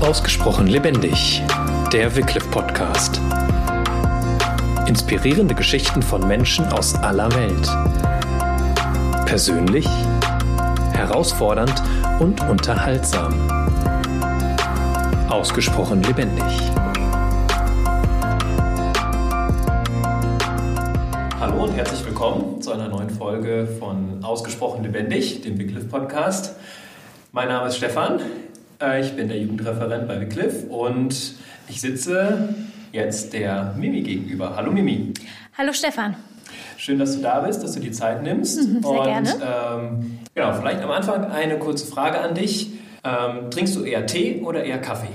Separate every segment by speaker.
Speaker 1: Ausgesprochen lebendig. Der Wycliffe Podcast. Inspirierende Geschichten von Menschen aus aller Welt. Persönlich, herausfordernd und unterhaltsam. Ausgesprochen lebendig. Herzlich willkommen zu einer neuen Folge von Ausgesprochen lebendig, dem Wycliffe Podcast. Mein Name ist Stefan. Äh, ich bin der Jugendreferent bei Wycliffe und ich sitze jetzt der Mimi gegenüber. Hallo Mimi.
Speaker 2: Hallo Stefan.
Speaker 1: Schön, dass du da bist, dass du die Zeit nimmst.
Speaker 2: Mhm, sehr
Speaker 1: und,
Speaker 2: gerne.
Speaker 1: Ähm, genau, vielleicht am Anfang eine kurze Frage an dich. Ähm, trinkst du eher Tee oder eher Kaffee?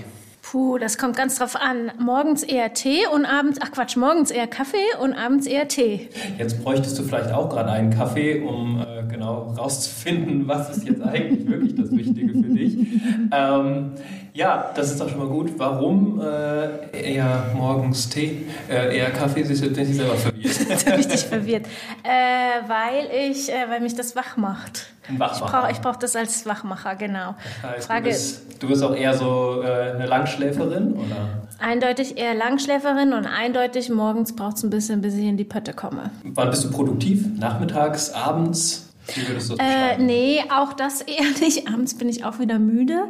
Speaker 2: Puh, das kommt ganz drauf an. Morgens eher Tee und abends, ach Quatsch, morgens eher Kaffee und abends eher Tee.
Speaker 1: Jetzt bräuchtest du vielleicht auch gerade einen Kaffee, um äh, genau rauszufinden, was ist jetzt eigentlich wirklich das Wichtige für dich. Ähm, ja, das ist doch schon mal gut. Warum äh, eher morgens Tee, äh, eher Kaffee? Sie sind nicht selber verwirrt.
Speaker 2: Jetzt bin ich dich verwirrt. Äh, weil ich, äh, weil mich das wach macht.
Speaker 1: Ein
Speaker 2: Ich
Speaker 1: Wachmacher.
Speaker 2: brauche ich brauch das als Wachmacher, genau.
Speaker 1: Das heißt,
Speaker 2: Frage
Speaker 1: du, bist, du bist auch eher so äh, eine Langschläferin, oder?
Speaker 2: eindeutig eher Langschläferin und eindeutig morgens braucht es ein bisschen, bis ich in die Pötte komme.
Speaker 1: Wann bist du produktiv? Nachmittags, abends? Wie würdest du das
Speaker 2: Äh, nee, auch das eher nicht. Abends bin ich auch wieder müde.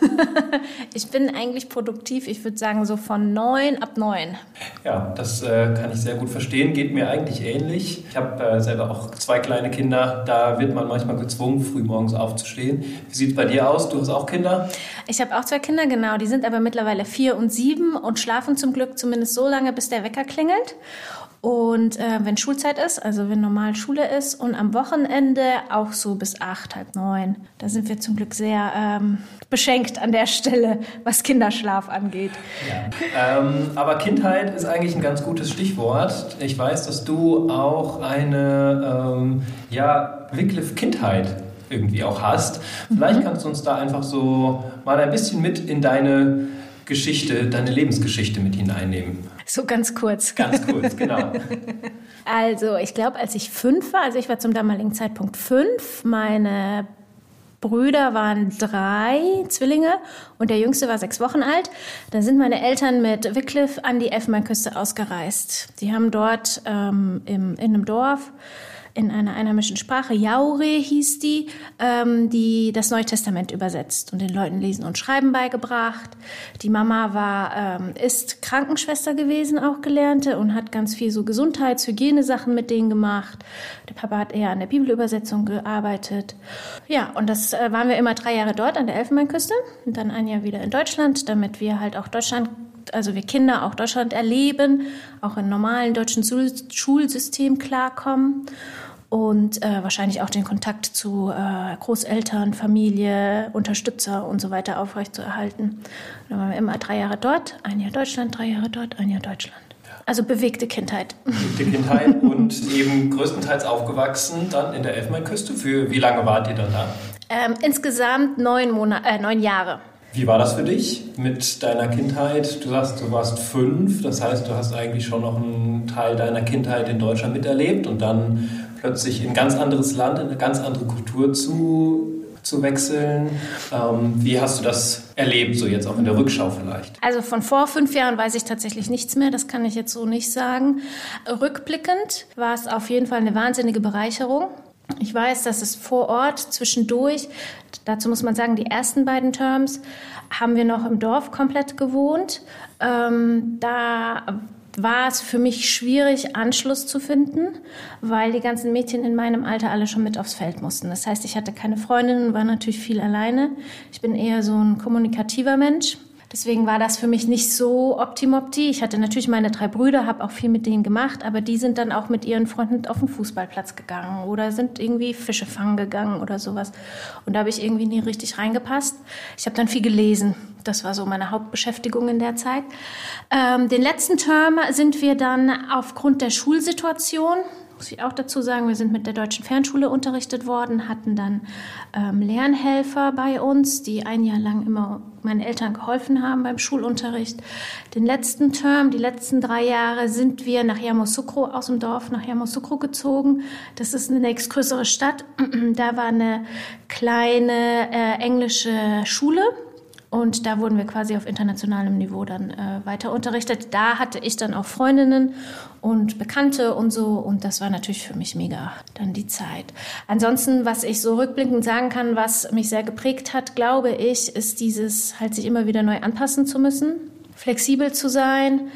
Speaker 2: ich bin eigentlich produktiv. Ich würde sagen so von neun ab neun.
Speaker 1: Ja, das äh, kann ich sehr gut verstehen. Geht mir eigentlich ähnlich. Ich habe äh, selber auch zwei kleine Kinder. Da wird man manchmal gezwungen, früh morgens aufzustehen. Wie sieht es bei dir aus? Du hast auch Kinder?
Speaker 2: Ich habe auch zwei Kinder, genau. Die sind aber mittlerweile vier und sieben und schlafen zum Glück zumindest so lange, bis der Wecker klingelt. Und äh, wenn Schulzeit ist, also wenn normal Schule ist und am Wochenende auch so bis acht, halb neun. Da sind wir zum Glück sehr ähm, beschenkt an der Stelle, was Kinderschlaf angeht.
Speaker 1: Ja. Ähm, aber Kindheit ist eigentlich ein ganz gutes Stichwort. Ich weiß, dass du auch eine ähm, ja, Wycliffe-Kindheit irgendwie auch hast. Vielleicht kannst du uns da einfach so mal ein bisschen mit in deine Geschichte, deine Lebensgeschichte mit hineinnehmen.
Speaker 2: So ganz kurz.
Speaker 1: Ganz kurz, genau.
Speaker 2: Also, ich glaube, als ich fünf war, also ich war zum damaligen Zeitpunkt fünf, meine Brüder waren drei Zwillinge und der jüngste war sechs Wochen alt. Da sind meine Eltern mit Wycliffe an die Elfenbeinküste ausgereist. Die haben dort ähm, im, in einem Dorf in einer einheimischen Sprache, Jaure hieß die, ähm, die das Neue Testament übersetzt und den Leuten Lesen und Schreiben beigebracht. Die Mama war, ähm, ist Krankenschwester gewesen, auch gelernte, und hat ganz viel so Gesundheits-, Hygienesachen mit denen gemacht. Der Papa hat eher an der Bibelübersetzung gearbeitet. Ja, und das äh, waren wir immer drei Jahre dort an der Elfenbeinküste und dann ein Jahr wieder in Deutschland, damit wir halt auch Deutschland also wir Kinder auch Deutschland erleben, auch im normalen deutschen Schul Schulsystem klarkommen und äh, wahrscheinlich auch den Kontakt zu äh, Großeltern, Familie, Unterstützer und so weiter aufrechtzuerhalten. Dann waren wir immer drei Jahre dort, ein Jahr Deutschland, drei Jahre dort, ein Jahr Deutschland. Also bewegte Kindheit.
Speaker 1: Die Kindheit und eben größtenteils aufgewachsen dann in der Elfenbeinküste. Für wie lange wart ihr dann da?
Speaker 2: Ähm, insgesamt neun, Monate, äh, neun Jahre.
Speaker 1: Wie war das für dich mit deiner Kindheit? Du sagst, du warst fünf, das heißt, du hast eigentlich schon noch einen Teil deiner Kindheit in Deutschland miterlebt und dann plötzlich in ein ganz anderes Land, in eine ganz andere Kultur zu, zu wechseln. Ähm, wie hast du das erlebt, so jetzt auch in der Rückschau vielleicht?
Speaker 2: Also von vor fünf Jahren weiß ich tatsächlich nichts mehr, das kann ich jetzt so nicht sagen. Rückblickend war es auf jeden Fall eine wahnsinnige Bereicherung. Ich weiß, dass es vor Ort zwischendurch, dazu muss man sagen, die ersten beiden Terms haben wir noch im Dorf komplett gewohnt. Ähm, da war es für mich schwierig, Anschluss zu finden, weil die ganzen Mädchen in meinem Alter alle schon mit aufs Feld mussten. Das heißt, ich hatte keine Freundinnen, war natürlich viel alleine. Ich bin eher so ein kommunikativer Mensch. Deswegen war das für mich nicht so optimopti. Ich hatte natürlich meine drei Brüder, habe auch viel mit denen gemacht, aber die sind dann auch mit ihren Freunden auf den Fußballplatz gegangen oder sind irgendwie Fische fangen gegangen oder sowas. Und da habe ich irgendwie nie richtig reingepasst. Ich habe dann viel gelesen. Das war so meine Hauptbeschäftigung in der Zeit. Ähm, den letzten Term sind wir dann aufgrund der Schulsituation muss ich auch dazu sagen. Wir sind mit der deutschen Fernschule unterrichtet worden, hatten dann ähm, Lernhelfer bei uns, die ein Jahr lang immer meinen Eltern geholfen haben beim Schulunterricht. Den letzten Term, die letzten drei Jahre, sind wir nach Yamoussoukro aus dem Dorf nach Yamoussoukro gezogen. Das ist eine nächstgrößere Stadt. Da war eine kleine äh, englische Schule und da wurden wir quasi auf internationalem Niveau dann äh, weiter unterrichtet. Da hatte ich dann auch Freundinnen und Bekannte und so. Und das war natürlich für mich mega dann die Zeit. Ansonsten, was ich so rückblickend sagen kann, was mich sehr geprägt hat, glaube ich, ist dieses halt sich immer wieder neu anpassen zu müssen, flexibel zu sein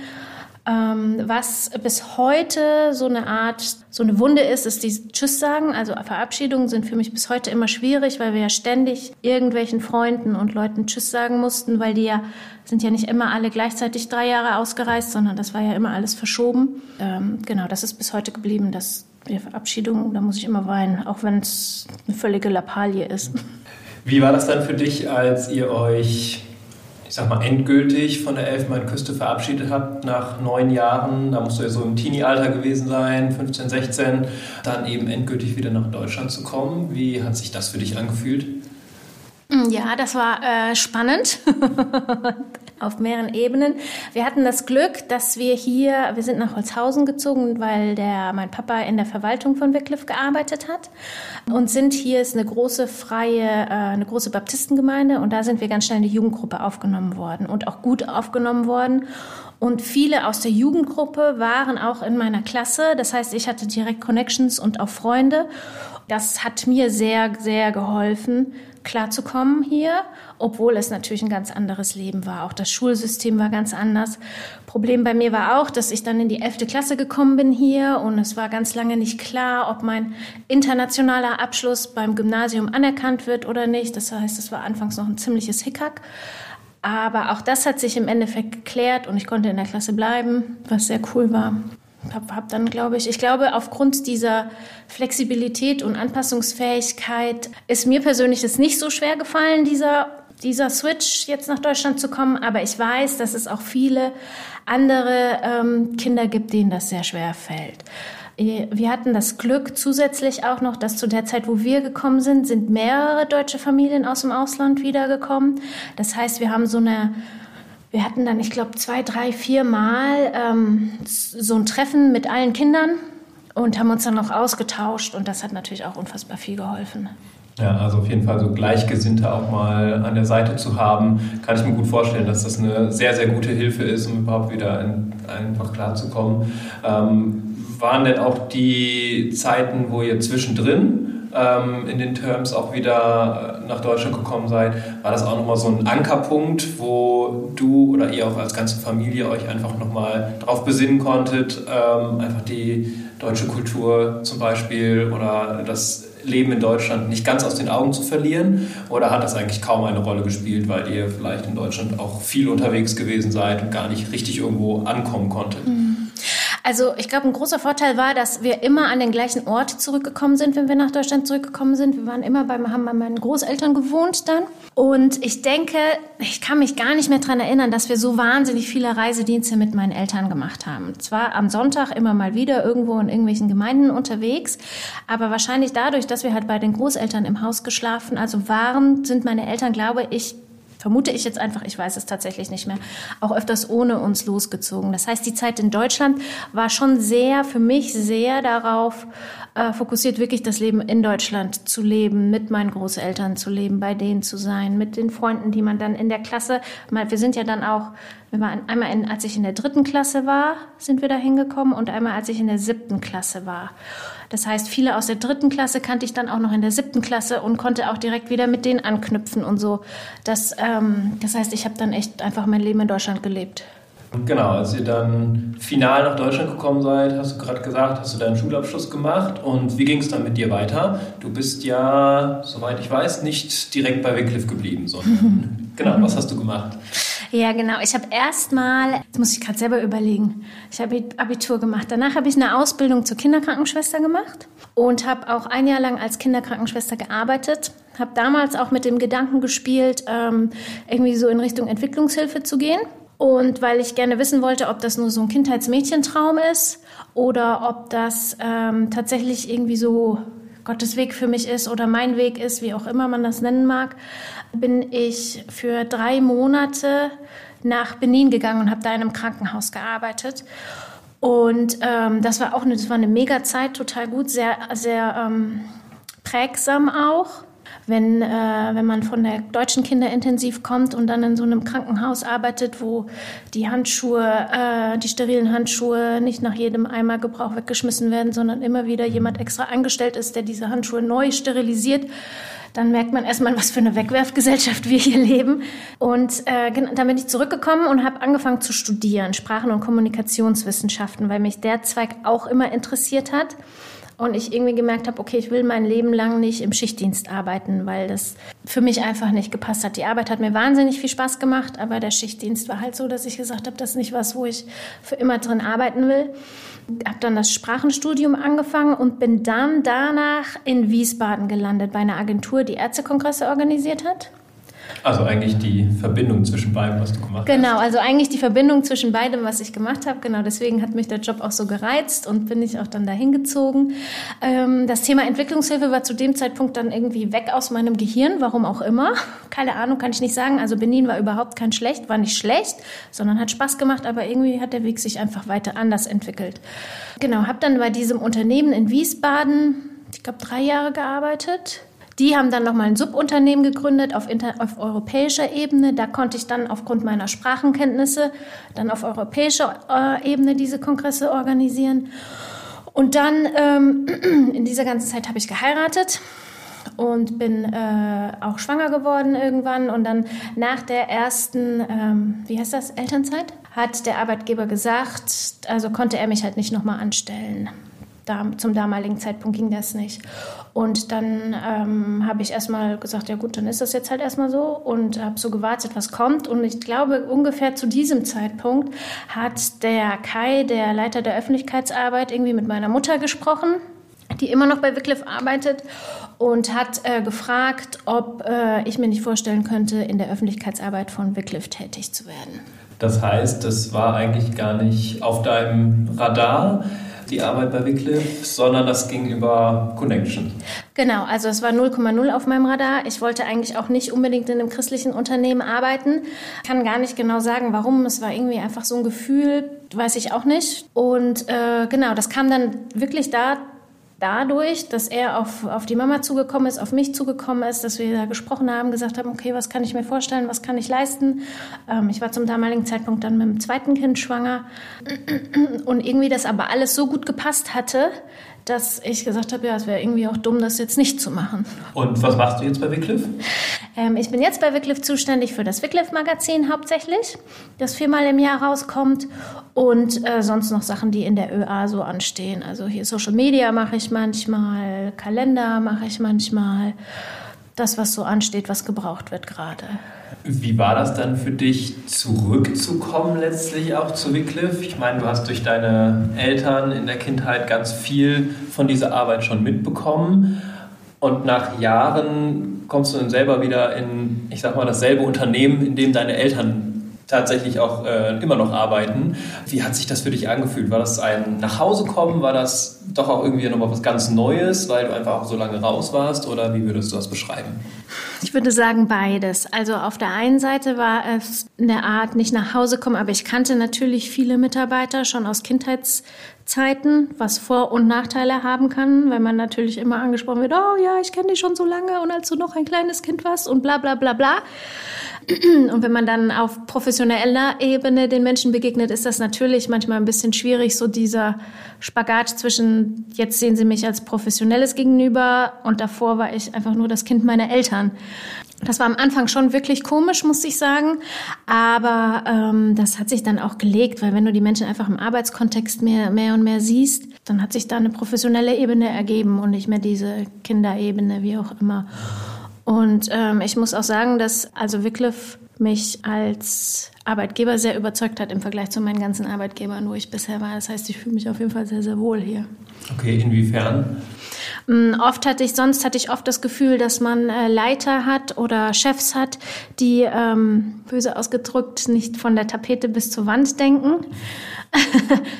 Speaker 2: ähm, was bis heute so eine Art, so eine Wunde ist, ist die Tschüss sagen. Also Verabschiedungen sind für mich bis heute immer schwierig, weil wir ja ständig irgendwelchen Freunden und Leuten Tschüss sagen mussten, weil die ja sind ja nicht immer alle gleichzeitig drei Jahre ausgereist, sondern das war ja immer alles verschoben. Ähm, genau, das ist bis heute geblieben, dass die Verabschiedung, da muss ich immer weinen, auch wenn es eine völlige Lappalie ist.
Speaker 1: Wie war das dann für dich, als ihr euch ich sag mal, endgültig von der Elfenbeinküste verabschiedet habt nach neun Jahren. Da musst du ja so im Teenie-Alter gewesen sein, 15, 16, dann eben endgültig wieder nach Deutschland zu kommen. Wie hat sich das für dich angefühlt?
Speaker 2: Ja, das war äh, spannend auf mehreren Ebenen. Wir hatten das Glück, dass wir hier, wir sind nach Holzhausen gezogen, weil der mein Papa in der Verwaltung von Wycliffe gearbeitet hat und sind hier ist eine große freie, äh, eine große Baptistengemeinde und da sind wir ganz schnell in die Jugendgruppe aufgenommen worden und auch gut aufgenommen worden. Und viele aus der Jugendgruppe waren auch in meiner Klasse. Das heißt, ich hatte direkt Connections und auch Freunde. Das hat mir sehr, sehr geholfen, klarzukommen hier, obwohl es natürlich ein ganz anderes Leben war. Auch das Schulsystem war ganz anders. Problem bei mir war auch, dass ich dann in die elfte Klasse gekommen bin hier und es war ganz lange nicht klar, ob mein internationaler Abschluss beim Gymnasium anerkannt wird oder nicht. Das heißt, es war anfangs noch ein ziemliches Hickhack. Aber auch das hat sich im Endeffekt geklärt und ich konnte in der Klasse bleiben, was sehr cool war habe hab dann, glaube ich, ich glaube, aufgrund dieser Flexibilität und Anpassungsfähigkeit ist mir persönlich es nicht so schwer gefallen, dieser, dieser Switch jetzt nach Deutschland zu kommen. Aber ich weiß, dass es auch viele andere ähm, Kinder gibt, denen das sehr schwer fällt. Wir hatten das Glück zusätzlich auch noch, dass zu der Zeit, wo wir gekommen sind, sind mehrere deutsche Familien aus dem Ausland wiedergekommen. Das heißt, wir haben so eine wir hatten dann, ich glaube, zwei, drei, vier Mal ähm, so ein Treffen mit allen Kindern und haben uns dann noch ausgetauscht und das hat natürlich auch unfassbar viel geholfen.
Speaker 1: Ja, also auf jeden Fall so Gleichgesinnte auch mal an der Seite zu haben, kann ich mir gut vorstellen, dass das eine sehr, sehr gute Hilfe ist, um überhaupt wieder in, einfach klarzukommen. Ähm, waren denn auch die Zeiten, wo ihr zwischendrin ähm, in den Terms auch wieder äh, nach Deutschland gekommen seid, war das auch nochmal so ein Ankerpunkt, wo du oder ihr auch als ganze Familie euch einfach nochmal darauf besinnen konntet, ähm, einfach die deutsche Kultur zum Beispiel oder das Leben in Deutschland nicht ganz aus den Augen zu verlieren? Oder hat das eigentlich kaum eine Rolle gespielt, weil ihr vielleicht in Deutschland auch viel unterwegs gewesen seid und gar nicht richtig irgendwo ankommen konntet? Mhm.
Speaker 2: Also ich glaube, ein großer Vorteil war, dass wir immer an den gleichen Ort zurückgekommen sind, wenn wir nach Deutschland zurückgekommen sind. Wir waren immer beim, haben bei meinen Großeltern gewohnt dann. Und ich denke, ich kann mich gar nicht mehr daran erinnern, dass wir so wahnsinnig viele Reisedienste mit meinen Eltern gemacht haben. Zwar am Sonntag immer mal wieder irgendwo in irgendwelchen Gemeinden unterwegs, aber wahrscheinlich dadurch, dass wir halt bei den Großeltern im Haus geschlafen, also waren, sind meine Eltern, glaube ich, vermute ich jetzt einfach, ich weiß es tatsächlich nicht mehr, auch öfters ohne uns losgezogen. Das heißt, die Zeit in Deutschland war schon sehr, für mich sehr darauf äh, fokussiert, wirklich das Leben in Deutschland zu leben, mit meinen Großeltern zu leben, bei denen zu sein, mit den Freunden, die man dann in der Klasse, wir sind ja dann auch, wir waren einmal, in, als ich in der dritten Klasse war, sind wir da hingekommen und einmal, als ich in der siebten Klasse war. Das heißt, viele aus der dritten Klasse kannte ich dann auch noch in der siebten Klasse und konnte auch direkt wieder mit denen anknüpfen und so. Das, ähm, das heißt, ich habe dann echt einfach mein Leben in Deutschland gelebt.
Speaker 1: Genau, als ihr dann final nach Deutschland gekommen seid, hast du gerade gesagt, hast du deinen Schulabschluss gemacht. Und wie ging es dann mit dir weiter? Du bist ja, soweit ich weiß, nicht direkt bei Wycliffe geblieben, sondern genau, was hast du gemacht?
Speaker 2: Ja, genau. Ich habe erstmal, jetzt muss ich gerade selber überlegen, ich habe Abitur gemacht. Danach habe ich eine Ausbildung zur Kinderkrankenschwester gemacht und habe auch ein Jahr lang als Kinderkrankenschwester gearbeitet. Habe damals auch mit dem Gedanken gespielt, ähm, irgendwie so in Richtung Entwicklungshilfe zu gehen Und weil ich gerne wissen wollte, ob das nur so ein Kindheitsmädchentraum ist oder ob das ähm, tatsächlich irgendwie so Gottes Weg für mich ist oder mein Weg ist, wie auch immer man das nennen mag, bin ich für drei Monate nach Benin gegangen und habe da in einem Krankenhaus gearbeitet. Und ähm, das war auch eine, das war eine mega Zeit, total gut, sehr, sehr ähm, prägsam auch. Wenn, äh, wenn man von der deutschen Kinderintensiv kommt und dann in so einem Krankenhaus arbeitet, wo die Handschuhe, äh, die sterilen Handschuhe nicht nach jedem Eimer Gebrauch weggeschmissen werden, sondern immer wieder jemand extra angestellt ist, der diese Handschuhe neu sterilisiert dann merkt man erstmal, was für eine Wegwerfgesellschaft wir hier leben. Und äh, dann bin ich zurückgekommen und habe angefangen zu studieren, Sprachen- und Kommunikationswissenschaften, weil mich der Zweig auch immer interessiert hat. Und ich irgendwie gemerkt habe, okay, ich will mein Leben lang nicht im Schichtdienst arbeiten, weil das für mich einfach nicht gepasst hat. Die Arbeit hat mir wahnsinnig viel Spaß gemacht, aber der Schichtdienst war halt so, dass ich gesagt habe, das ist nicht was, wo ich für immer drin arbeiten will. Habe dann das Sprachenstudium angefangen und bin dann danach in Wiesbaden gelandet bei einer Agentur, die Ärztekongresse organisiert hat.
Speaker 1: Also eigentlich die Verbindung zwischen beidem, was du gemacht
Speaker 2: genau, hast. Genau, also eigentlich die Verbindung zwischen beidem, was ich gemacht habe. Genau, deswegen hat mich der Job auch so gereizt und bin ich auch dann dahin gezogen. Ähm, das Thema Entwicklungshilfe war zu dem Zeitpunkt dann irgendwie weg aus meinem Gehirn, warum auch immer. Keine Ahnung, kann ich nicht sagen. Also Benin war überhaupt kein schlecht, war nicht schlecht, sondern hat Spaß gemacht, aber irgendwie hat der Weg sich einfach weiter anders entwickelt. Genau, habe dann bei diesem Unternehmen in Wiesbaden, ich glaube, drei Jahre gearbeitet die haben dann nochmal ein Subunternehmen gegründet auf, inter, auf europäischer Ebene. Da konnte ich dann aufgrund meiner Sprachenkenntnisse dann auf europäischer äh, Ebene diese Kongresse organisieren. Und dann ähm, in dieser ganzen Zeit habe ich geheiratet und bin äh, auch schwanger geworden irgendwann. Und dann nach der ersten, ähm, wie heißt das, Elternzeit, hat der Arbeitgeber gesagt, also konnte er mich halt nicht nochmal anstellen zum damaligen Zeitpunkt ging das nicht. Und dann ähm, habe ich erstmal gesagt, ja gut, dann ist das jetzt halt erstmal so und habe so gewartet, was kommt. Und ich glaube, ungefähr zu diesem Zeitpunkt hat der Kai, der Leiter der Öffentlichkeitsarbeit, irgendwie mit meiner Mutter gesprochen die immer noch bei Wycliffe arbeitet und hat äh, gefragt, ob äh, ich mir nicht vorstellen könnte, in der Öffentlichkeitsarbeit von Wycliffe tätig zu werden.
Speaker 1: Das heißt, das war eigentlich gar nicht auf deinem Radar die Arbeit bei Wycliffe, sondern das ging über Connection.
Speaker 2: Genau, also es war 0,0 auf meinem Radar. Ich wollte eigentlich auch nicht unbedingt in einem christlichen Unternehmen arbeiten. Kann gar nicht genau sagen, warum. Es war irgendwie einfach so ein Gefühl, weiß ich auch nicht. Und äh, genau, das kam dann wirklich da dadurch, dass er auf, auf die Mama zugekommen ist, auf mich zugekommen ist, dass wir da gesprochen haben, gesagt haben, okay, was kann ich mir vorstellen, was kann ich leisten. Ähm, ich war zum damaligen Zeitpunkt dann mit dem zweiten Kind schwanger und irgendwie das aber alles so gut gepasst hatte, dass ich gesagt habe, ja, es wäre irgendwie auch dumm, das jetzt nicht zu machen.
Speaker 1: Und was machst du jetzt bei Wycliffe?
Speaker 2: Ähm, ich bin jetzt bei Wycliffe zuständig für das Wycliffe-Magazin hauptsächlich, das viermal im Jahr rauskommt und äh, sonst noch Sachen, die in der ÖA so anstehen. Also hier Social Media mache ich manchmal, Kalender mache ich manchmal, das, was so ansteht, was gebraucht wird gerade.
Speaker 1: Wie war das dann für dich, zurückzukommen letztlich auch zu Wycliffe? Ich meine, du hast durch deine Eltern in der Kindheit ganz viel von dieser Arbeit schon mitbekommen. Und nach Jahren kommst du dann selber wieder in, ich sag mal, dasselbe Unternehmen, in dem deine Eltern tatsächlich auch äh, immer noch arbeiten. Wie hat sich das für dich angefühlt? War das ein Nachhausekommen? War das doch auch irgendwie nochmal was ganz Neues, weil du einfach auch so lange raus warst? Oder wie würdest du das beschreiben?
Speaker 2: Ich würde sagen beides. Also auf der einen Seite war es eine Art nicht nach Hause kommen, aber ich kannte natürlich viele Mitarbeiter schon aus Kindheitszeiten, was Vor- und Nachteile haben kann, weil man natürlich immer angesprochen wird, oh ja, ich kenne dich schon so lange und als du noch ein kleines Kind warst und bla bla bla bla. Und wenn man dann auf professioneller Ebene den Menschen begegnet, ist das natürlich manchmal ein bisschen schwierig, so dieser Spagat zwischen, jetzt sehen sie mich als professionelles Gegenüber und davor war ich einfach nur das Kind meiner Eltern. Das war am Anfang schon wirklich komisch, muss ich sagen. Aber ähm, das hat sich dann auch gelegt, weil wenn du die Menschen einfach im Arbeitskontext mehr, mehr und mehr siehst, dann hat sich da eine professionelle Ebene ergeben und nicht mehr diese Kinderebene, wie auch immer. Und ähm, ich muss auch sagen, dass also Wycliffe mich als Arbeitgeber sehr überzeugt hat im Vergleich zu meinen ganzen Arbeitgebern, wo ich bisher war. Das heißt, ich fühle mich auf jeden Fall sehr, sehr wohl hier.
Speaker 1: Okay, inwiefern?
Speaker 2: Mm, oft hatte ich, sonst hatte ich oft das Gefühl, dass man äh, Leiter hat oder Chefs hat, die ähm, böse ausgedrückt nicht von der Tapete bis zur Wand denken,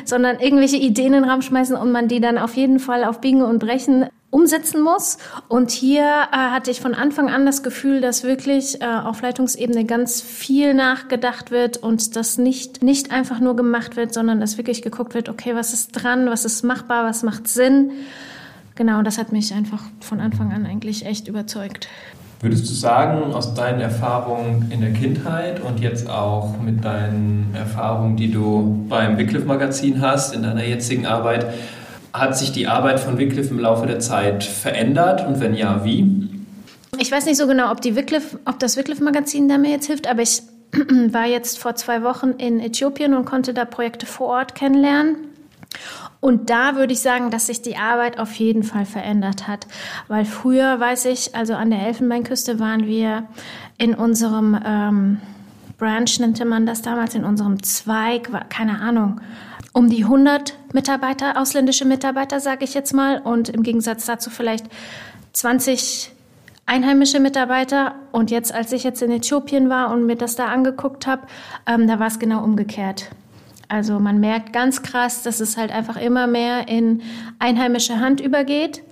Speaker 2: sondern irgendwelche Ideen in den Raum schmeißen und man die dann auf jeden Fall auf Biegen und Brechen umsetzen muss. Und hier äh, hatte ich von Anfang an das Gefühl, dass wirklich äh, auf Leitungsebene ganz viel nachgedacht wird und das nicht, nicht einfach nur gemacht wird, sondern dass wirklich geguckt wird, okay, was ist dran, was ist machbar, was macht Sinn. Genau, das hat mich einfach von Anfang an eigentlich echt überzeugt.
Speaker 1: Würdest du sagen, aus deinen Erfahrungen in der Kindheit und jetzt auch mit deinen Erfahrungen, die du beim Wycliffe Magazin hast, in deiner jetzigen Arbeit, hat sich die Arbeit von Wycliffe im Laufe der Zeit verändert und wenn ja, wie?
Speaker 2: Ich weiß nicht so genau, ob, die Wycliffe, ob das Wycliffe-Magazin da mir jetzt hilft, aber ich war jetzt vor zwei Wochen in Äthiopien und konnte da Projekte vor Ort kennenlernen. Und da würde ich sagen, dass sich die Arbeit auf jeden Fall verändert hat. Weil früher, weiß ich, also an der Elfenbeinküste waren wir in unserem ähm, Branch, nannte man das damals, in unserem Zweig, keine Ahnung, um die 100 Mitarbeiter, ausländische Mitarbeiter, sage ich jetzt mal, und im Gegensatz dazu vielleicht 20 einheimische Mitarbeiter. Und jetzt, als ich jetzt in Äthiopien war und mir das da angeguckt habe, ähm, da war es genau umgekehrt. Also man merkt ganz krass, dass es halt einfach immer mehr in einheimische Hand übergeht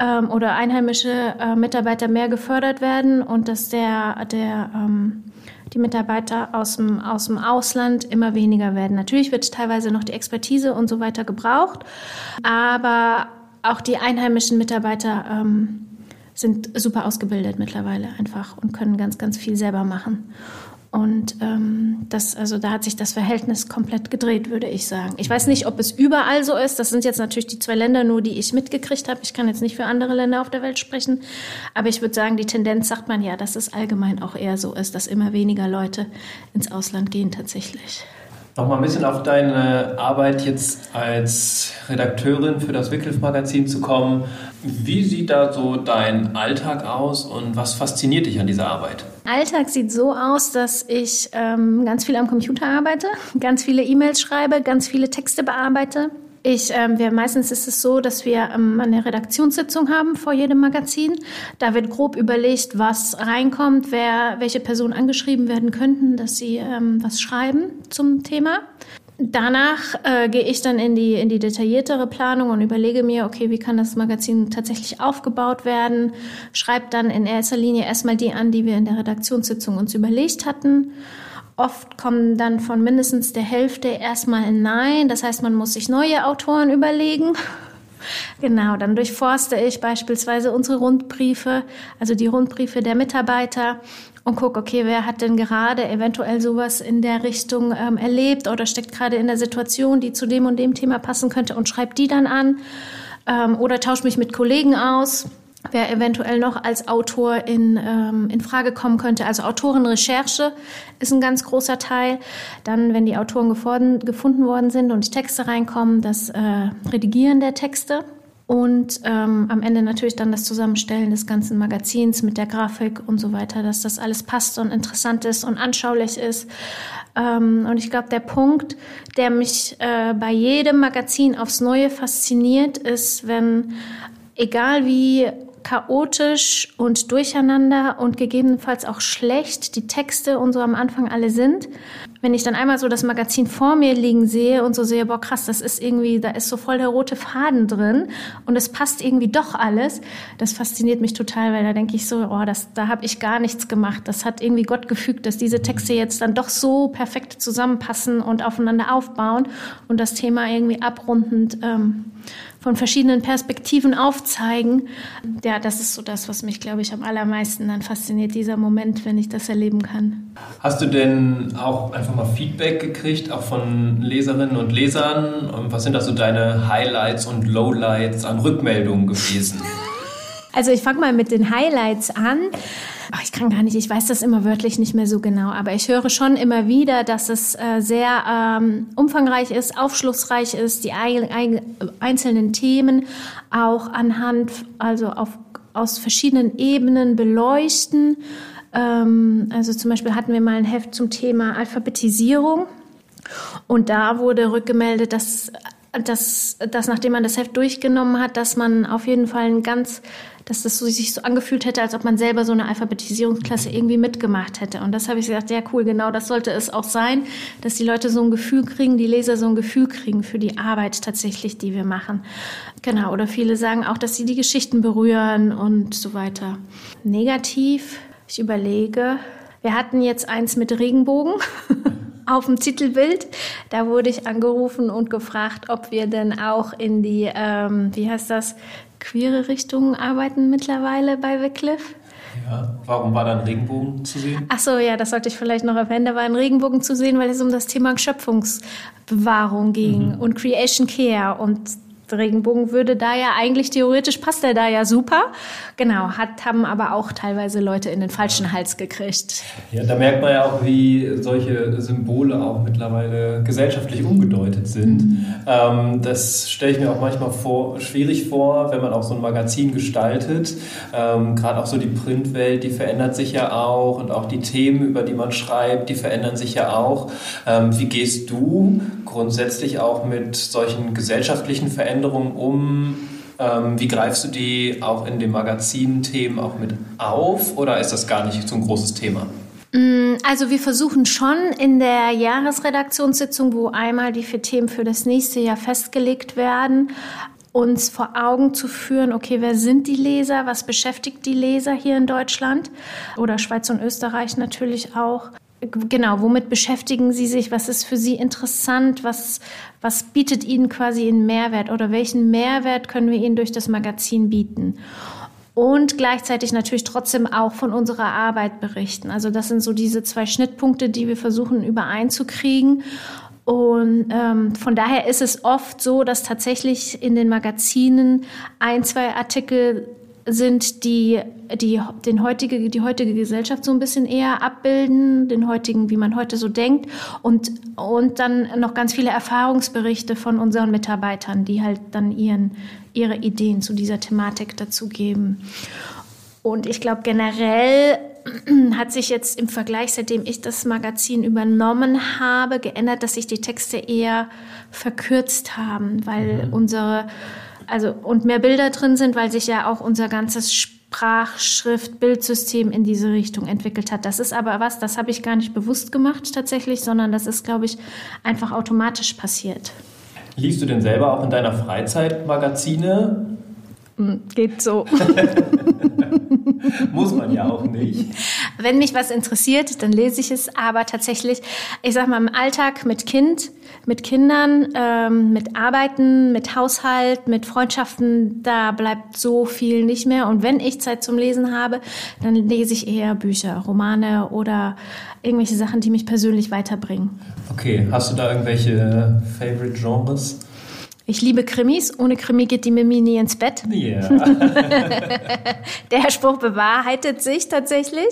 Speaker 2: ähm, oder einheimische äh, Mitarbeiter mehr gefördert werden und dass der, der ähm, die Mitarbeiter aus dem, aus dem Ausland immer weniger werden. Natürlich wird teilweise noch die Expertise und so weiter gebraucht, aber auch die einheimischen Mitarbeiter ähm, sind super ausgebildet mittlerweile einfach und können ganz, ganz viel selber machen. Und ähm, das, also da hat sich das Verhältnis komplett gedreht, würde ich sagen. Ich weiß nicht, ob es überall so ist. Das sind jetzt natürlich die zwei Länder nur, die ich mitgekriegt habe. Ich kann jetzt nicht für andere Länder auf der Welt sprechen. Aber ich würde sagen, die Tendenz sagt man ja, dass es allgemein auch eher so ist, dass immer weniger Leute ins Ausland gehen tatsächlich.
Speaker 1: Nochmal ein bisschen auf deine Arbeit jetzt als Redakteurin für das Wycliffe-Magazin zu kommen. Wie sieht da so dein Alltag aus und was fasziniert dich an dieser Arbeit?
Speaker 2: Alltag sieht so aus, dass ich ähm, ganz viel am Computer arbeite, ganz viele E-Mails schreibe, ganz viele Texte bearbeite. Ich, ähm, wir, meistens ist es so, dass wir ähm, eine Redaktionssitzung haben vor jedem Magazin. Da wird grob überlegt, was reinkommt, wer, welche Personen angeschrieben werden könnten, dass sie ähm, was schreiben zum Thema. Danach äh, gehe ich dann in die, in die detailliertere Planung und überlege mir, okay, wie kann das Magazin tatsächlich aufgebaut werden? Schreibe dann in erster Linie erstmal die an, die wir in der Redaktionssitzung uns überlegt hatten. Oft kommen dann von mindestens der Hälfte erstmal ein Nein. Das heißt, man muss sich neue Autoren überlegen. Genau, dann durchforste ich beispielsweise unsere Rundbriefe, also die Rundbriefe der Mitarbeiter und gucke, okay, wer hat denn gerade eventuell sowas in der Richtung ähm, erlebt oder steckt gerade in der Situation, die zu dem und dem Thema passen könnte und schreibt die dann an ähm, oder tausche mich mit Kollegen aus wer eventuell noch als Autor in, ähm, in Frage kommen könnte. Also Autorenrecherche ist ein ganz großer Teil. Dann, wenn die Autoren gefunden, gefunden worden sind und die Texte reinkommen, das äh, Redigieren der Texte. Und ähm, am Ende natürlich dann das Zusammenstellen des ganzen Magazins mit der Grafik und so weiter, dass das alles passt und interessant ist und anschaulich ist. Ähm, und ich glaube, der Punkt, der mich äh, bei jedem Magazin aufs Neue fasziniert, ist, wenn egal wie chaotisch und durcheinander und gegebenenfalls auch schlecht die Texte und so am Anfang alle sind. Wenn ich dann einmal so das Magazin vor mir liegen sehe und so sehe, boah krass, das ist irgendwie, da ist so voll der rote Faden drin und es passt irgendwie doch alles, das fasziniert mich total, weil da denke ich so, oh, das, da habe ich gar nichts gemacht. Das hat irgendwie Gott gefügt, dass diese Texte jetzt dann doch so perfekt zusammenpassen und aufeinander aufbauen und das Thema irgendwie abrundend ähm, von verschiedenen Perspektiven aufzeigen. Ja, das ist so das, was mich, glaube ich, am allermeisten dann fasziniert, dieser Moment, wenn ich das erleben kann.
Speaker 1: Hast du denn auch einfach mal Feedback gekriegt, auch von Leserinnen und Lesern? Und was sind da so deine Highlights und Lowlights an Rückmeldungen gewesen?
Speaker 2: Also ich fange mal mit den Highlights an. Ach, ich kann gar nicht, ich weiß das immer wörtlich nicht mehr so genau, aber ich höre schon immer wieder, dass es äh, sehr ähm, umfangreich ist, aufschlussreich ist, die ein, ein, einzelnen Themen auch anhand, also auf, aus verschiedenen Ebenen beleuchten. Ähm, also zum Beispiel hatten wir mal ein Heft zum Thema Alphabetisierung und da wurde rückgemeldet, dass dass, dass nachdem man das Heft durchgenommen hat, dass man auf jeden Fall ein ganz dass das so, sich so angefühlt hätte, als ob man selber so eine Alphabetisierungsklasse irgendwie mitgemacht hätte. Und das habe ich gesagt, ja cool, genau das sollte es auch sein, dass die Leute so ein Gefühl kriegen, die Leser so ein Gefühl kriegen für die Arbeit tatsächlich, die wir machen. Genau, oder viele sagen auch, dass sie die Geschichten berühren und so weiter. Negativ, ich überlege, wir hatten jetzt eins mit Regenbogen. auf dem Titelbild. Da wurde ich angerufen und gefragt, ob wir denn auch in die, ähm, wie heißt das, queere Richtungen arbeiten mittlerweile bei Wycliffe.
Speaker 1: Ja, warum war da ein Regenbogen zu sehen?
Speaker 2: Ach so, ja, das sollte ich vielleicht noch erwähnen. Da war ein Regenbogen zu sehen, weil es um das Thema Schöpfungsbewahrung ging mhm. und Creation Care. Und Regenbogen würde da ja eigentlich theoretisch passt er da ja super. Genau, hat, haben aber auch teilweise Leute in den falschen Hals gekriegt.
Speaker 1: Ja, da merkt man ja auch, wie solche Symbole auch mittlerweile gesellschaftlich umgedeutet sind. Mhm. Ähm, das stelle ich mir auch manchmal vor, schwierig vor, wenn man auch so ein Magazin gestaltet. Ähm, Gerade auch so die Printwelt, die verändert sich ja auch und auch die Themen, über die man schreibt, die verändern sich ja auch. Ähm, wie gehst du grundsätzlich auch mit solchen gesellschaftlichen Veränderungen um? Ähm, wie greifst du die auch in den Magazin-Themen auch mit auf oder ist das gar nicht so ein großes Thema?
Speaker 2: Mm, also wir versuchen schon in der Jahresredaktionssitzung, wo einmal die vier Themen für das nächste Jahr festgelegt werden, uns vor Augen zu führen, okay, wer sind die Leser, was beschäftigt die Leser hier in Deutschland oder Schweiz und Österreich natürlich auch genau, womit beschäftigen Sie sich? Was ist für Sie interessant? Was, was bietet Ihnen quasi einen Mehrwert oder welchen Mehrwert können wir Ihnen durch das Magazin bieten? Und gleichzeitig natürlich trotzdem auch von unserer Arbeit berichten. Also das sind so diese zwei Schnittpunkte, die wir versuchen übereinzukriegen. Und ähm, von daher ist es oft so, dass tatsächlich in den Magazinen ein, zwei Artikel sind, die, die, den heutige, die heutige Gesellschaft so ein bisschen eher abbilden, den heutigen, wie man heute so denkt und, und dann noch ganz viele Erfahrungsberichte von unseren Mitarbeitern, die halt dann ihren, ihre Ideen zu dieser Thematik dazu geben. Und ich glaube, generell hat sich jetzt im Vergleich, seitdem ich das Magazin übernommen habe, geändert, dass sich die Texte eher verkürzt haben, weil mhm. unsere also und mehr Bilder drin sind, weil sich ja auch unser ganzes Sprachschrift-Bildsystem in diese Richtung entwickelt hat. Das ist aber was, das habe ich gar nicht bewusst gemacht tatsächlich, sondern das ist, glaube ich, einfach automatisch passiert.
Speaker 1: Liest du denn selber auch in deiner Freizeit Magazine?
Speaker 2: Hm, geht so.
Speaker 1: Muss man ja auch nicht.
Speaker 2: Wenn mich was interessiert, dann lese ich es. Aber tatsächlich, ich sag mal, im Alltag mit Kind, mit Kindern, ähm, mit Arbeiten, mit Haushalt, mit Freundschaften, da bleibt so viel nicht mehr. Und wenn ich Zeit zum Lesen habe, dann lese ich eher Bücher, Romane oder irgendwelche Sachen, die mich persönlich weiterbringen.
Speaker 1: Okay, hast du da irgendwelche Favorite Genres?
Speaker 2: Ich liebe Krimis. Ohne Krimi geht die Mimi nie ins Bett.
Speaker 1: Yeah.
Speaker 2: Der Spruch bewahrheitet sich tatsächlich.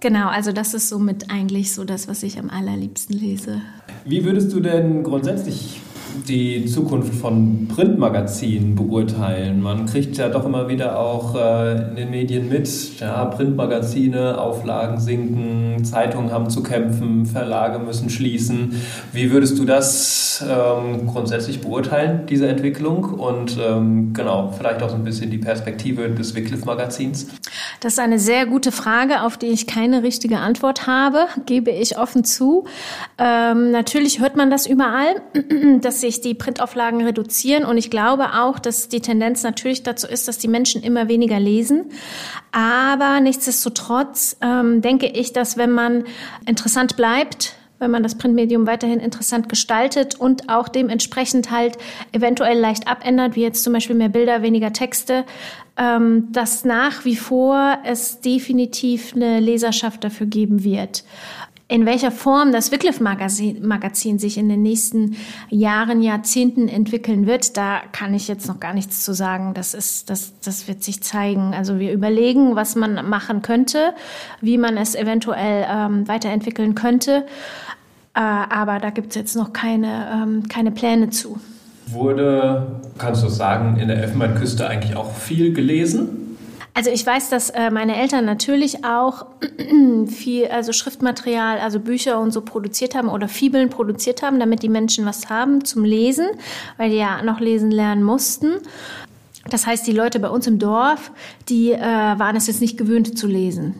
Speaker 2: Genau, also das ist somit eigentlich so das, was ich am allerliebsten lese.
Speaker 1: Wie würdest du denn grundsätzlich die Zukunft von Printmagazinen beurteilen? Man kriegt ja doch immer wieder auch äh, in den Medien mit, ja, Printmagazine, Auflagen sinken, Zeitungen haben zu kämpfen, Verlage müssen schließen. Wie würdest du das ähm, grundsätzlich beurteilen, diese Entwicklung? Und ähm, genau, vielleicht auch so ein bisschen die Perspektive des Wycliffe-Magazins?
Speaker 2: Das ist eine sehr gute Frage, auf die ich keine richtige Antwort habe, gebe ich offen zu. Ähm, natürlich hört man das überall, dass sich die Printauflagen reduzieren. Und ich glaube auch, dass die Tendenz natürlich dazu ist, dass die Menschen immer weniger lesen. Aber nichtsdestotrotz ähm, denke ich, dass wenn man interessant bleibt, wenn man das Printmedium weiterhin interessant gestaltet und auch dementsprechend halt eventuell leicht abändert, wie jetzt zum Beispiel mehr Bilder, weniger Texte, ähm, dass nach wie vor es definitiv eine Leserschaft dafür geben wird. In welcher Form das Wycliffe-Magazin sich in den nächsten Jahren, Jahrzehnten entwickeln wird, da kann ich jetzt noch gar nichts zu sagen. Das ist, das, das wird sich zeigen. Also wir überlegen, was man machen könnte, wie man es eventuell ähm, weiterentwickeln könnte. Äh, aber da gibt es jetzt noch keine, ähm, keine Pläne zu.
Speaker 1: Wurde, kannst du sagen, in der Elfenbeinküste eigentlich auch viel gelesen?
Speaker 2: Also ich weiß, dass äh, meine Eltern natürlich auch viel, also Schriftmaterial, also Bücher und so produziert haben oder Fibeln produziert haben, damit die Menschen was haben zum Lesen, weil die ja noch lesen lernen mussten. Das heißt, die Leute bei uns im Dorf, die äh, waren es jetzt nicht gewöhnt zu lesen.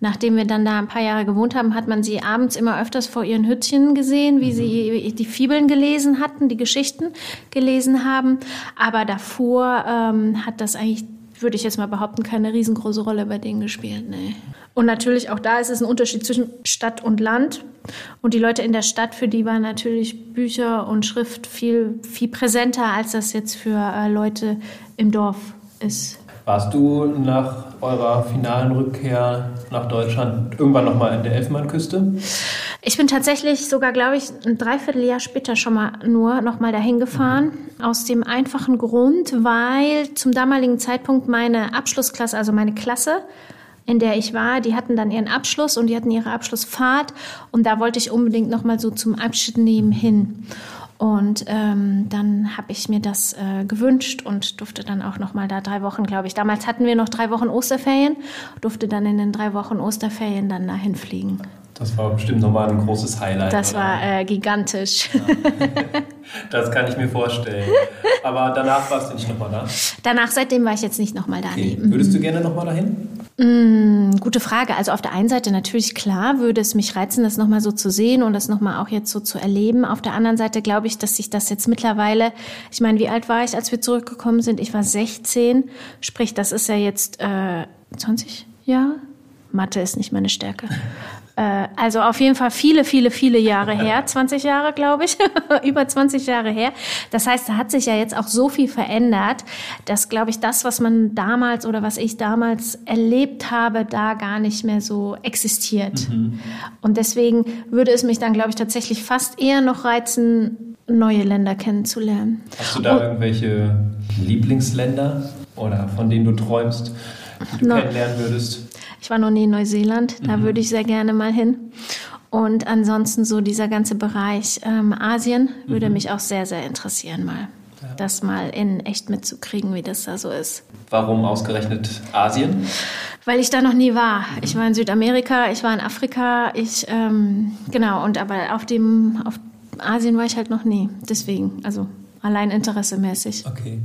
Speaker 2: Nachdem wir dann da ein paar Jahre gewohnt haben, hat man sie abends immer öfters vor ihren Hüttchen gesehen, wie sie die Fibeln gelesen hatten, die Geschichten gelesen haben. Aber davor ähm, hat das eigentlich würde ich jetzt mal behaupten, keine riesengroße Rolle bei denen gespielt. Nee. Und natürlich auch da ist es ein Unterschied zwischen Stadt und Land. Und die Leute in der Stadt, für die war natürlich Bücher und Schrift viel, viel präsenter, als das jetzt für äh, Leute im Dorf ist.
Speaker 1: Warst du nach eurer finalen Rückkehr nach Deutschland irgendwann nochmal in der Elfenbeinküste?
Speaker 2: Ich bin tatsächlich sogar, glaube ich, ein Dreivierteljahr später schon mal nur nochmal dahin gefahren. Mhm. Aus dem einfachen Grund, weil zum damaligen Zeitpunkt meine Abschlussklasse, also meine Klasse, in der ich war, die hatten dann ihren Abschluss und die hatten ihre Abschlussfahrt und da wollte ich unbedingt nochmal so zum Abschied nehmen hin. Und ähm, dann habe ich mir das äh, gewünscht und durfte dann auch noch mal da drei Wochen, glaube ich. Damals hatten wir noch drei Wochen Osterferien, durfte dann in den drei Wochen Osterferien dann dahin fliegen.
Speaker 1: Das war bestimmt nochmal ein großes Highlight.
Speaker 2: Das oder? war äh, gigantisch. Ja.
Speaker 1: Das kann ich mir vorstellen. Aber danach warst du nicht nochmal da?
Speaker 2: Danach, seitdem war ich jetzt nicht nochmal da.
Speaker 1: Okay. Würdest du gerne nochmal dahin?
Speaker 2: Mm, gute Frage. Also auf der einen Seite natürlich klar, würde es mich reizen, das nochmal so zu sehen und das nochmal auch jetzt so zu erleben. Auf der anderen Seite glaube ich, dass sich das jetzt mittlerweile, ich meine, wie alt war ich, als wir zurückgekommen sind? Ich war 16, sprich, das ist ja jetzt äh, 20 Jahre? Mathe ist nicht meine Stärke. Äh, also auf jeden Fall viele, viele, viele Jahre her, 20 Jahre, glaube ich, über 20 Jahre her. Das heißt, da hat sich ja jetzt auch so viel verändert, dass, glaube ich, das, was man damals oder was ich damals erlebt habe, da gar nicht mehr so existiert. Mhm. Und deswegen würde es mich dann, glaube ich, tatsächlich fast eher noch reizen, neue Länder kennenzulernen.
Speaker 1: Hast du da Und, irgendwelche Lieblingsländer oder von denen du träumst, die du no. kennenlernen würdest?
Speaker 2: War noch nie in Neuseeland, da mhm. würde ich sehr gerne mal hin. Und ansonsten so dieser ganze Bereich ähm, Asien würde mhm. mich auch sehr, sehr interessieren mal. Ja. Das mal in echt mitzukriegen, wie das da so ist.
Speaker 1: Warum ausgerechnet Asien?
Speaker 2: Weil ich da noch nie war. Ich war in Südamerika, ich war in Afrika, ich ähm, genau und aber auf dem auf Asien war ich halt noch nie. Deswegen, also allein interessemäßig.
Speaker 1: Okay.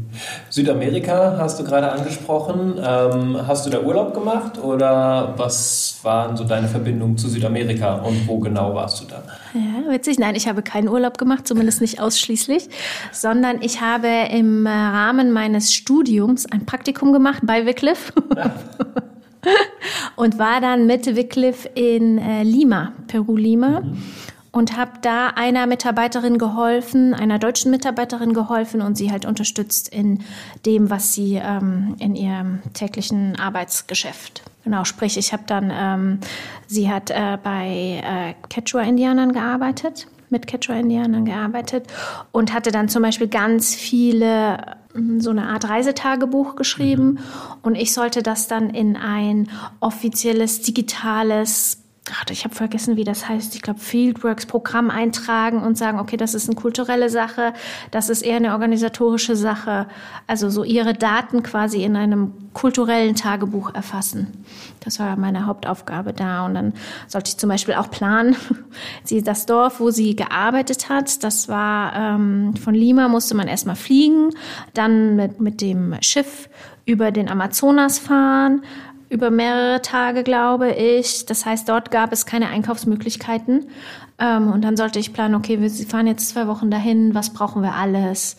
Speaker 1: Südamerika hast du gerade angesprochen. Ähm, hast du da Urlaub gemacht oder was waren so deine Verbindungen zu Südamerika und wo genau warst du da?
Speaker 2: Ja, witzig. Nein, ich habe keinen Urlaub gemacht, zumindest nicht ausschließlich, sondern ich habe im Rahmen meines Studiums ein Praktikum gemacht bei Wycliffe. und war dann mit Wycliffe in äh, Lima, Peru Lima. Mhm und habe da einer Mitarbeiterin geholfen, einer deutschen Mitarbeiterin geholfen und sie halt unterstützt in dem, was sie ähm, in ihrem täglichen Arbeitsgeschäft. Genau, sprich, ich habe dann, ähm, sie hat äh, bei äh, Quechua-Indianern gearbeitet, mit Quechua-Indianern gearbeitet und hatte dann zum Beispiel ganz viele hm, so eine Art Reisetagebuch geschrieben mhm. und ich sollte das dann in ein offizielles digitales ich habe vergessen, wie das heißt, ich glaube Fieldworks-Programm eintragen und sagen, okay, das ist eine kulturelle Sache, das ist eher eine organisatorische Sache. Also so ihre Daten quasi in einem kulturellen Tagebuch erfassen. Das war meine Hauptaufgabe da. Und dann sollte ich zum Beispiel auch planen, sie, das Dorf, wo sie gearbeitet hat, das war ähm, von Lima musste man erstmal fliegen, dann mit, mit dem Schiff über den Amazonas fahren, über mehrere Tage, glaube ich. Das heißt, dort gab es keine Einkaufsmöglichkeiten. Ähm, und dann sollte ich planen, okay, wir fahren jetzt zwei Wochen dahin, was brauchen wir alles?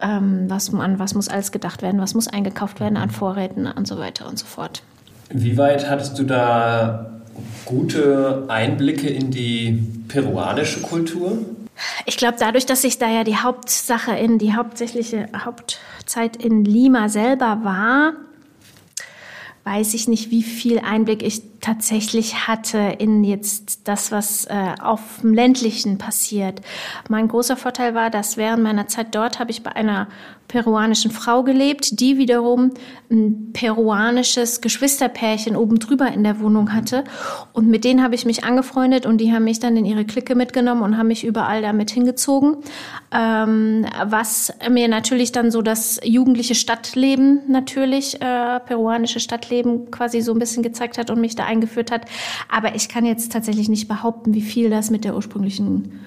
Speaker 2: Ähm, was, an was muss alles gedacht werden? Was muss eingekauft werden an Vorräten und so weiter und so fort.
Speaker 1: Wie weit hattest du da gute Einblicke in die peruanische Kultur?
Speaker 2: Ich glaube, dadurch, dass ich da ja die Hauptsache in die hauptsächliche Hauptzeit in Lima selber war, weiß ich nicht, wie viel Einblick ich tatsächlich hatte in jetzt das, was äh, auf dem ländlichen passiert. Mein großer Vorteil war, dass während meiner Zeit dort habe ich bei einer peruanischen Frau gelebt, die wiederum ein peruanisches Geschwisterpärchen oben drüber in der Wohnung hatte. Und mit denen habe ich mich angefreundet und die haben mich dann in ihre Clique mitgenommen und haben mich überall damit hingezogen. Ähm, was mir natürlich dann so das jugendliche Stadtleben natürlich, äh, peruanische Stadtleben quasi so ein bisschen gezeigt hat und mich da eingeführt hat. Aber ich kann jetzt tatsächlich nicht behaupten, wie viel das mit der ursprünglichen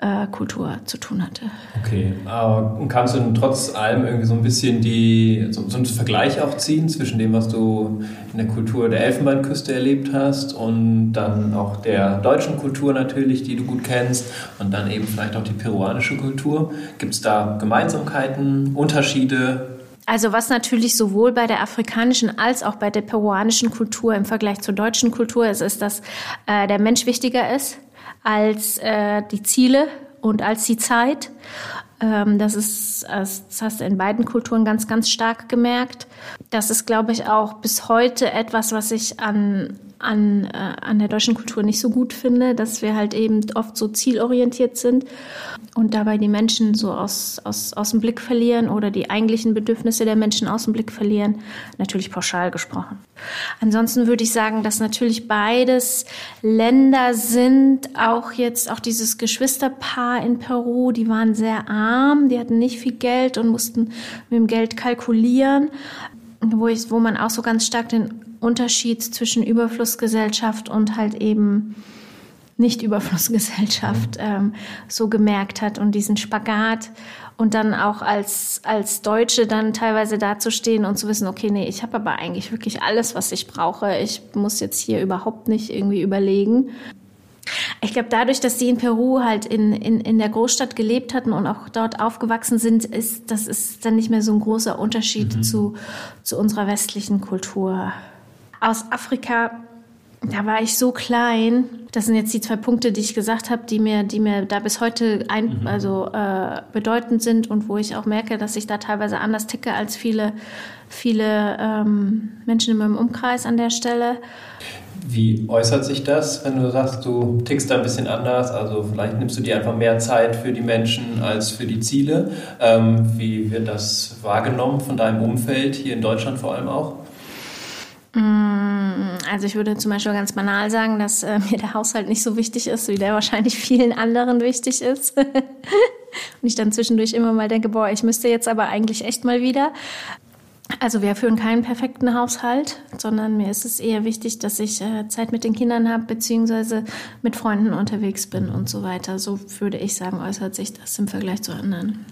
Speaker 2: äh, Kultur zu tun hatte.
Speaker 1: Okay, aber kannst du trotz allem irgendwie so ein bisschen die, so, so einen Vergleich auch ziehen zwischen dem, was du in der Kultur der Elfenbeinküste erlebt hast und dann auch der deutschen Kultur natürlich, die du gut kennst und dann eben vielleicht auch die peruanische Kultur? Gibt es da Gemeinsamkeiten, Unterschiede?
Speaker 2: Also was natürlich sowohl bei der afrikanischen als auch bei der peruanischen Kultur im Vergleich zur deutschen Kultur ist, ist, dass äh, der Mensch wichtiger ist als äh, die Ziele und als die Zeit. Ähm, das ist, das hast du in beiden Kulturen ganz, ganz stark gemerkt. Das ist, glaube ich, auch bis heute etwas, was ich an an, äh, an der deutschen Kultur nicht so gut finde, dass wir halt eben oft so zielorientiert sind und dabei die Menschen so aus, aus, aus dem Blick verlieren oder die eigentlichen Bedürfnisse der Menschen aus dem Blick verlieren. Natürlich pauschal gesprochen. Ansonsten würde ich sagen, dass natürlich beides Länder sind, auch jetzt auch dieses Geschwisterpaar in Peru, die waren sehr arm, die hatten nicht viel Geld und mussten mit dem Geld kalkulieren wo, ich, wo man auch so ganz stark den Unterschied zwischen Überflussgesellschaft und halt eben Nicht-Überflussgesellschaft ähm, so gemerkt hat und diesen Spagat und dann auch als, als Deutsche dann teilweise dazustehen und zu wissen, okay, nee, ich habe aber eigentlich wirklich alles, was ich brauche. Ich muss jetzt hier überhaupt nicht irgendwie überlegen. Ich glaube, dadurch, dass die in Peru halt in, in, in der Großstadt gelebt hatten und auch dort aufgewachsen sind, ist das ist dann nicht mehr so ein großer Unterschied mhm. zu, zu unserer westlichen Kultur. Aus Afrika, da war ich so klein. Das sind jetzt die zwei Punkte, die ich gesagt habe, die mir, die mir da bis heute ein, mhm. also, äh, bedeutend sind und wo ich auch merke, dass ich da teilweise anders ticke als viele, viele ähm, Menschen in meinem Umkreis an der Stelle.
Speaker 1: Wie äußert sich das, wenn du sagst, du tickst da ein bisschen anders? Also vielleicht nimmst du dir einfach mehr Zeit für die Menschen als für die Ziele. Ähm, wie wird das wahrgenommen von deinem Umfeld, hier in Deutschland vor allem auch?
Speaker 2: Mm, also ich würde zum Beispiel ganz banal sagen, dass äh, mir der Haushalt nicht so wichtig ist, wie der wahrscheinlich vielen anderen wichtig ist. Und ich dann zwischendurch immer mal denke, boah, ich müsste jetzt aber eigentlich echt mal wieder. Also wir führen keinen perfekten Haushalt, sondern mir ist es eher wichtig, dass ich äh, Zeit mit den Kindern habe, beziehungsweise mit Freunden unterwegs bin und so weiter. So würde ich sagen, äußert sich das im Vergleich zu anderen.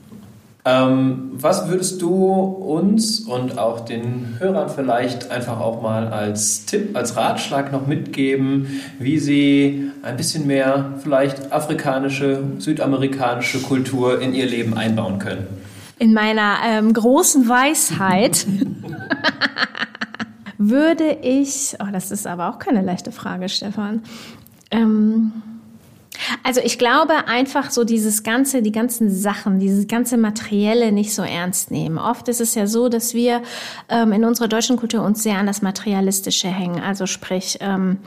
Speaker 1: Ähm, was würdest du uns und auch den Hörern vielleicht einfach auch mal als Tipp, als Ratschlag noch mitgeben, wie sie ein bisschen mehr vielleicht afrikanische, südamerikanische Kultur in ihr Leben einbauen können?
Speaker 2: in meiner ähm, großen Weisheit würde ich, oh, das ist aber auch keine leichte Frage, Stefan. Ähm, also ich glaube einfach so dieses ganze, die ganzen Sachen, dieses ganze Materielle nicht so ernst nehmen. Oft ist es ja so, dass wir ähm, in unserer deutschen Kultur uns sehr an das Materialistische hängen. Also sprich, ähm,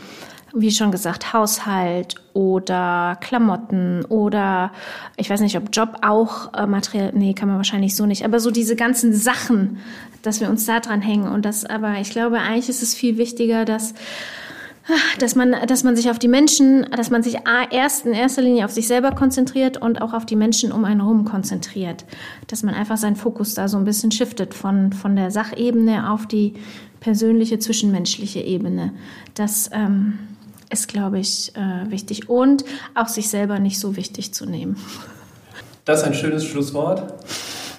Speaker 2: wie schon gesagt, Haushalt oder Klamotten oder ich weiß nicht, ob Job auch äh, materiell, nee, kann man wahrscheinlich so nicht, aber so diese ganzen Sachen, dass wir uns da dran hängen und das, aber ich glaube, eigentlich ist es viel wichtiger, dass dass man, dass man sich auf die Menschen, dass man sich erst in erster Linie auf sich selber konzentriert und auch auf die Menschen um einen herum konzentriert. Dass man einfach seinen Fokus da so ein bisschen shiftet von, von der Sachebene auf die persönliche, zwischenmenschliche Ebene. Das, ähm, ist, glaube ich, äh, wichtig. Und auch sich selber nicht so wichtig zu nehmen.
Speaker 1: Das ist ein schönes Schlusswort.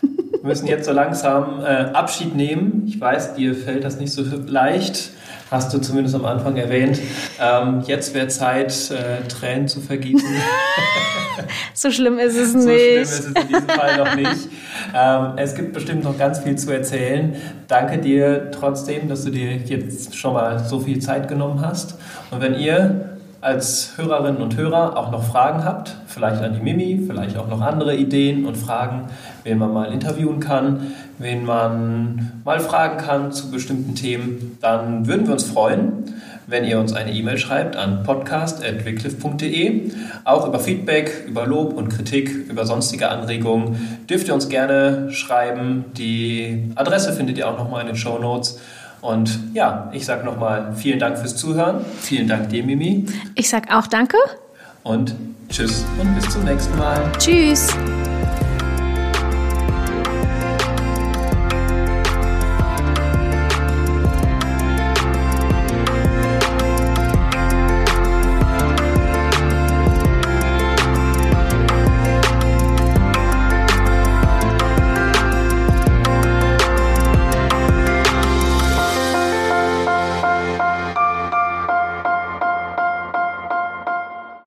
Speaker 1: Wir müssen jetzt so langsam äh, Abschied nehmen. Ich weiß, dir fällt das nicht so leicht hast du zumindest am Anfang erwähnt. Ähm, jetzt wäre Zeit, äh, Tränen zu vergießen.
Speaker 2: so schlimm ist es
Speaker 1: nicht.
Speaker 2: So
Speaker 1: schlimm ist es in diesem Fall noch nicht. Ähm, es gibt bestimmt noch ganz viel zu erzählen. Danke dir trotzdem, dass du dir jetzt schon mal so viel Zeit genommen hast. Und wenn ihr als Hörerinnen und Hörer auch noch Fragen habt, vielleicht an die Mimi, vielleicht auch noch andere Ideen und Fragen, wen man mal interviewen kann, wen man mal fragen kann zu bestimmten Themen, dann würden wir uns freuen, wenn ihr uns eine E-Mail schreibt an podcast.wycliffe.de. Auch über Feedback, über Lob und Kritik, über sonstige Anregungen dürft ihr uns gerne schreiben. Die Adresse findet ihr auch nochmal in den Show Notes. Und ja, ich sage nochmal vielen Dank fürs Zuhören. Vielen Dank dir, Mimi.
Speaker 2: Ich sage auch danke.
Speaker 1: Und tschüss und bis zum nächsten Mal.
Speaker 2: Tschüss.